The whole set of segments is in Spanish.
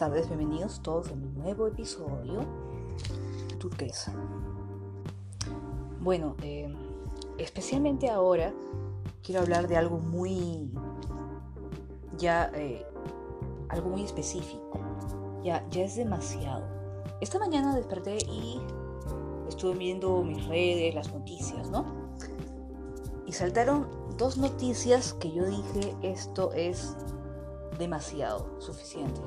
tardes, bienvenidos todos a mi nuevo episodio turquesa. Bueno, eh, especialmente ahora quiero hablar de algo muy, ya, eh, algo muy específico. Ya, ya es demasiado. Esta mañana desperté y estuve viendo mis redes, las noticias, ¿no? Y saltaron dos noticias que yo dije, esto es demasiado, suficiente.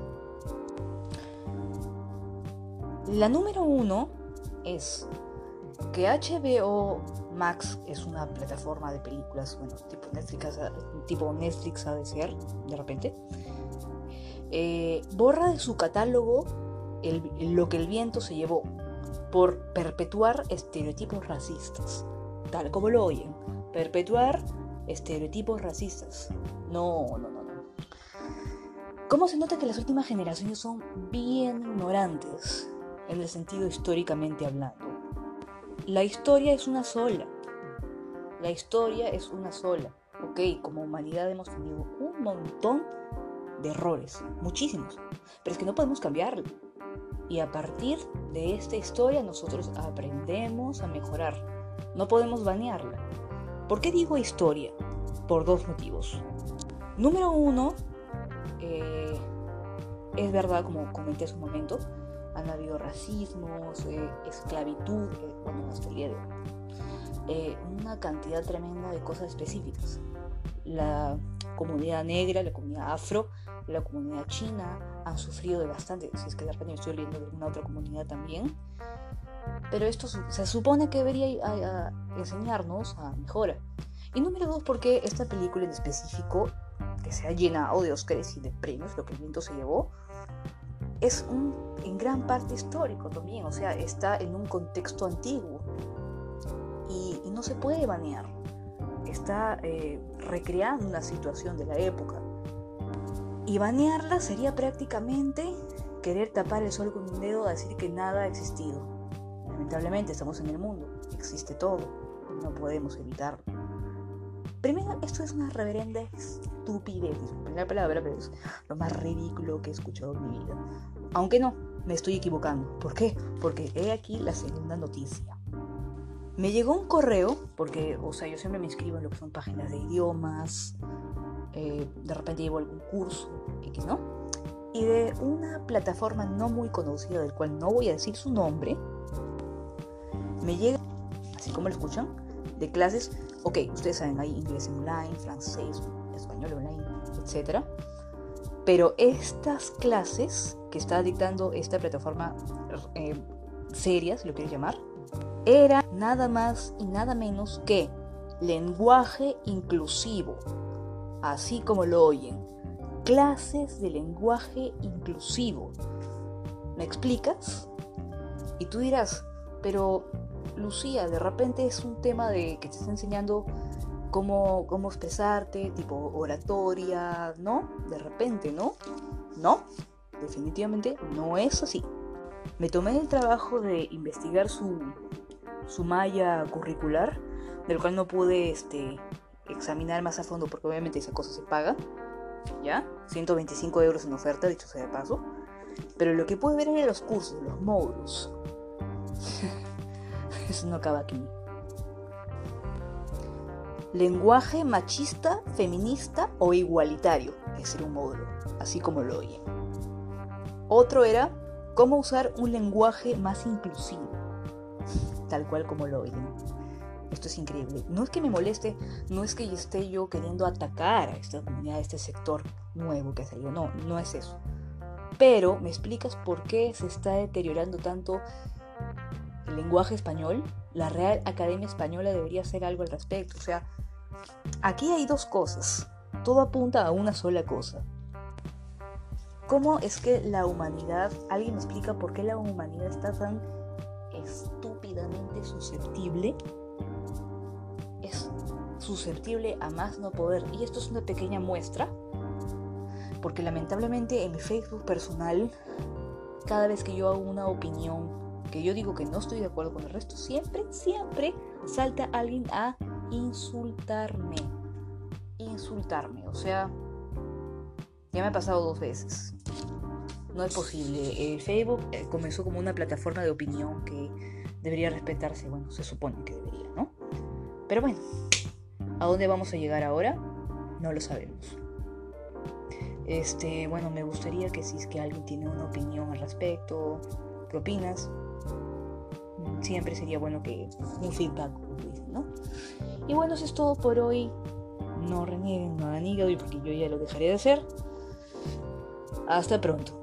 La número uno es que HBO Max es una plataforma de películas, bueno, tipo Netflix, tipo Netflix ha de ser, de repente, eh, borra de su catálogo lo que el viento se llevó por perpetuar estereotipos racistas, tal como lo oyen, perpetuar estereotipos racistas. No, no, no, no. ¿Cómo se nota que las últimas generaciones son bien ignorantes? En el sentido históricamente hablando. La historia es una sola. La historia es una sola. Ok, como humanidad hemos tenido un montón de errores, muchísimos, pero es que no podemos cambiarlo. Y a partir de esta historia nosotros aprendemos a mejorar. No podemos banearla. ¿Por qué digo historia? Por dos motivos. Número uno, eh, es verdad, como comenté hace un momento, han habido racismos, eh, esclavitud, eh, bueno, hoy. Eh, una cantidad tremenda de cosas específicas. La comunidad negra, la comunidad afro, la comunidad china han sufrido de bastante, si es que de repente estoy leyendo de alguna otra comunidad también. Pero esto se supone que debería enseñarnos a mejora. Y número dos, porque esta película en específico, que se ha llenado de Oscars y de premios, lo que el viento se llevó, es un, en gran parte histórico también, o sea, está en un contexto antiguo y, no se puede banear. Está eh, recreando una situación de la época. Y banearla sería prácticamente querer tapar el sol con un dedo a decir que nada ha existido. Lamentablemente estamos en el mundo, existe todo, no podemos evitarlo. Primero, esto es una reverenda estupidez, disculpen la palabra, pero es lo más ridículo que he escuchado en mi vida. Aunque no, me estoy equivocando. ¿Por qué? Porque he aquí la segunda noticia. Me llegó un correo, porque, o sea, yo siempre me inscribo en lo que son páginas de idiomas, eh, de repente llevo algún curso, X, ¿no? Y de una plataforma no muy conocida, del cual no voy a decir su nombre, me llega, así como lo escuchan, de clases Ok, ustedes saben, hay inglés online, francés, español online, etc. Pero estas clases que está dictando esta plataforma eh, seria, si lo quieres llamar, era nada más y nada menos que lenguaje inclusivo, así como lo oyen. Clases de lenguaje inclusivo. ¿Me explicas? Y tú dirás, pero Lucía, de repente es un tema de que te está enseñando cómo, cómo expresarte, tipo oratoria, ¿no? De repente, ¿no? No, definitivamente no es así. Me tomé el trabajo de investigar su, su malla curricular, del cual no pude este, examinar más a fondo porque obviamente esa cosa se paga, ¿ya? 125 euros en oferta, dicho sea de paso. Pero lo que pude ver era los cursos, los módulos. Eso no acaba aquí. Lenguaje machista, feminista o igualitario, es un módulo, así como lo oye. Otro era cómo usar un lenguaje más inclusivo, tal cual como lo oyen. Esto es increíble. No es que me moleste, no es que esté yo queriendo atacar a esta comunidad, a este sector nuevo que ha salido. No, no es eso. Pero me explicas por qué se está deteriorando tanto el lenguaje español, la Real Academia Española debería hacer algo al respecto. O sea, aquí hay dos cosas. Todo apunta a una sola cosa. ¿Cómo es que la humanidad, alguien me explica por qué la humanidad está tan estúpidamente susceptible? Es susceptible a más no poder. Y esto es una pequeña muestra. Porque lamentablemente en mi Facebook personal, cada vez que yo hago una opinión que yo digo que no estoy de acuerdo con el resto, siempre, siempre salta alguien a insultarme. Insultarme, o sea, ya me ha pasado dos veces. no es posible. El Facebook eh, comenzó como una plataforma de opinión que debería respetarse, bueno, se supone que debería, ¿no? Pero bueno, ¿a dónde vamos a llegar ahora? No lo sabemos. Este, bueno, me gustaría que si es que alguien tiene una opinión al respecto, ¿qué opinas? Siempre sería bueno que un feedback, ¿no? Y bueno, eso es todo por hoy. No renieguen, no hagan hígado porque yo ya lo dejaré de hacer. Hasta pronto.